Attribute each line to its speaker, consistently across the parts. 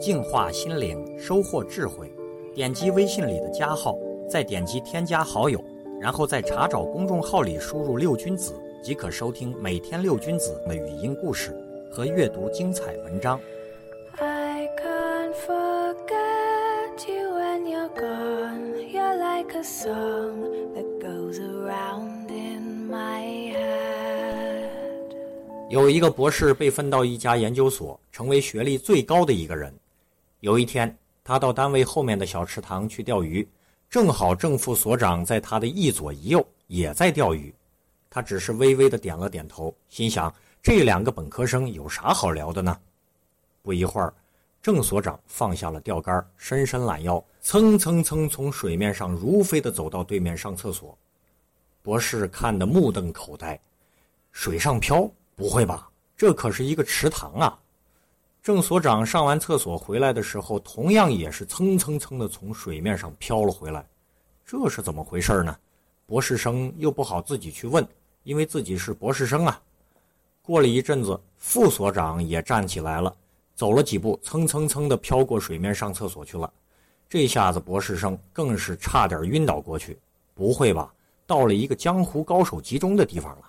Speaker 1: 净化心灵，收获智慧。点击微信里的加号，再点击添加好友，然后在查找公众号里输入“六君子”，即可收听每天六君子的语音故事和阅读精彩文章。
Speaker 2: I can't forget you when you're gone. You're like a song that goes around in my head.
Speaker 1: 有一个博士被分到一家研究所，成为学历最高的一个人。有一天，他到单位后面的小池塘去钓鱼，正好正副所长在他的一左一右也在钓鱼。他只是微微的点了点头，心想这两个本科生有啥好聊的呢？不一会儿，郑所长放下了钓竿，伸伸懒腰，蹭蹭蹭从水面上如飞的走到对面上厕所。博士看得目瞪口呆，水上漂。不会吧？这可是一个池塘啊！郑所长上完厕所回来的时候，同样也是蹭蹭蹭的从水面上飘了回来。这是怎么回事呢？博士生又不好自己去问，因为自己是博士生啊。过了一阵子，副所长也站起来了，走了几步，蹭蹭蹭的飘过水面上厕所去了。这下子博士生更是差点晕倒过去。不会吧？到了一个江湖高手集中的地方了。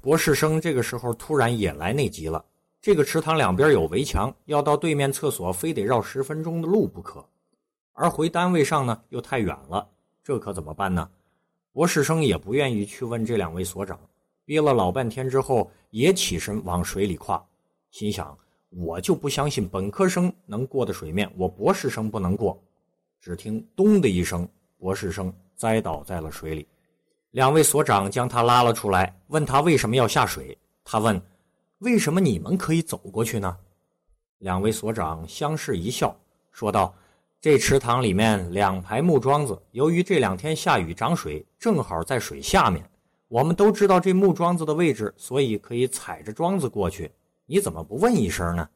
Speaker 1: 博士生这个时候突然也来内急了。这个池塘两边有围墙，要到对面厕所非得绕十分钟的路不可，而回单位上呢又太远了，这可怎么办呢？博士生也不愿意去问这两位所长，憋了老半天之后，也起身往水里跨，心想：我就不相信本科生能过的水面，我博士生不能过。只听“咚”的一声，博士生栽倒在了水里。两位所长将他拉了出来，问他为什么要下水。他问：“为什么你们可以走过去呢？”两位所长相视一笑，说道：“这池塘里面两排木桩子，由于这两天下雨涨水，正好在水下面。我们都知道这木桩子的位置，所以可以踩着桩子过去。你怎么不问一声呢？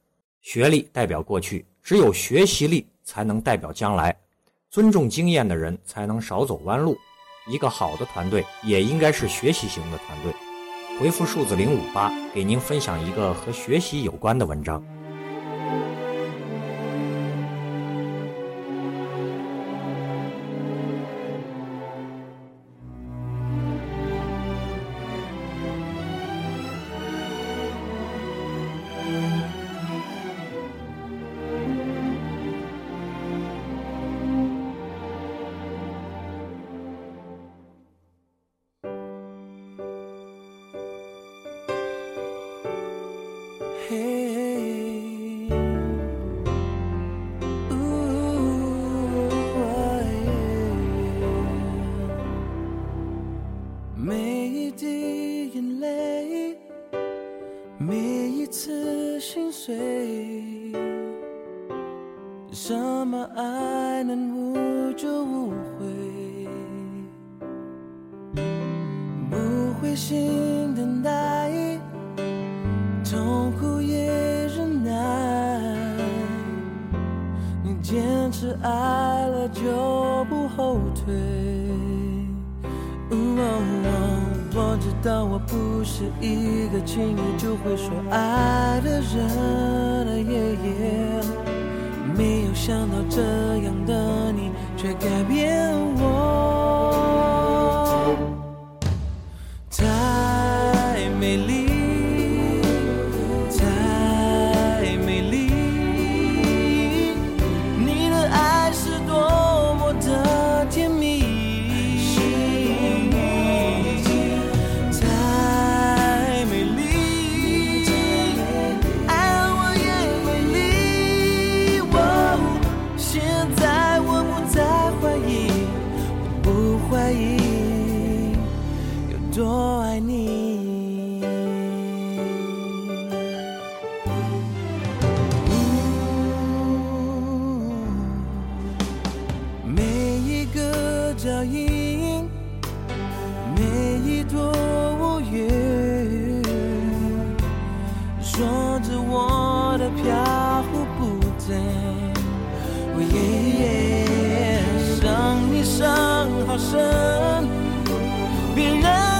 Speaker 1: 学历代表过去，只有学习力才能代表将来。尊重经验的人，才能少走弯路。”一个好的团队也应该是学习型的团队。回复数字零五八，给您分享一个和学习有关的文章。
Speaker 3: 嘿每一滴眼泪每一次心碎什么爱能无就无悔？不灰心等待是爱了就不后退。我知道我不是一个轻易就会说爱的人，耶耶没有想到这样的你却改变我。脚印，每一朵乌云，说着我的飘忽不定。哦耶耶，伤你伤好深。别人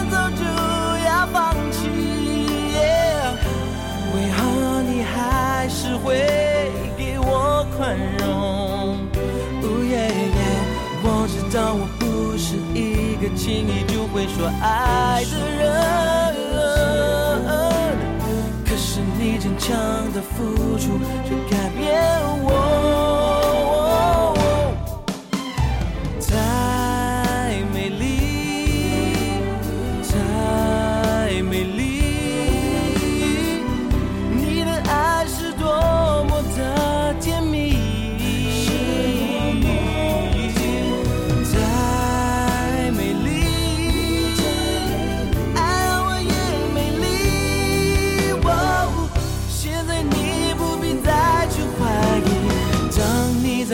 Speaker 3: 你就会说爱的人。可是你坚强的付出，却改变我。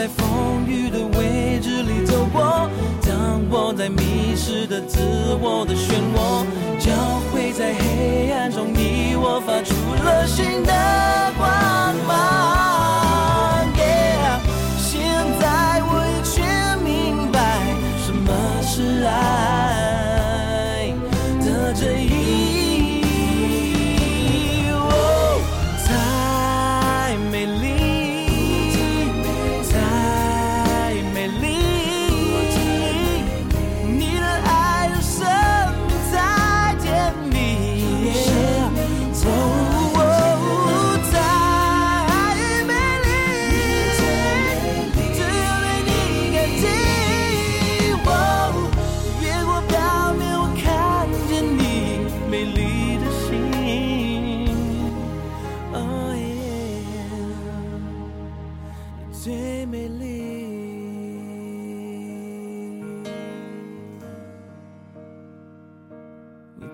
Speaker 3: 在风雨的位置里走过，当我在迷失的自我的漩涡，交汇在黑暗中，你我发出了新的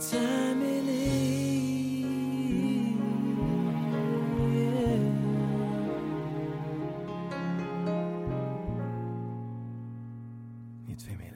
Speaker 3: 你太美丽你最美丽。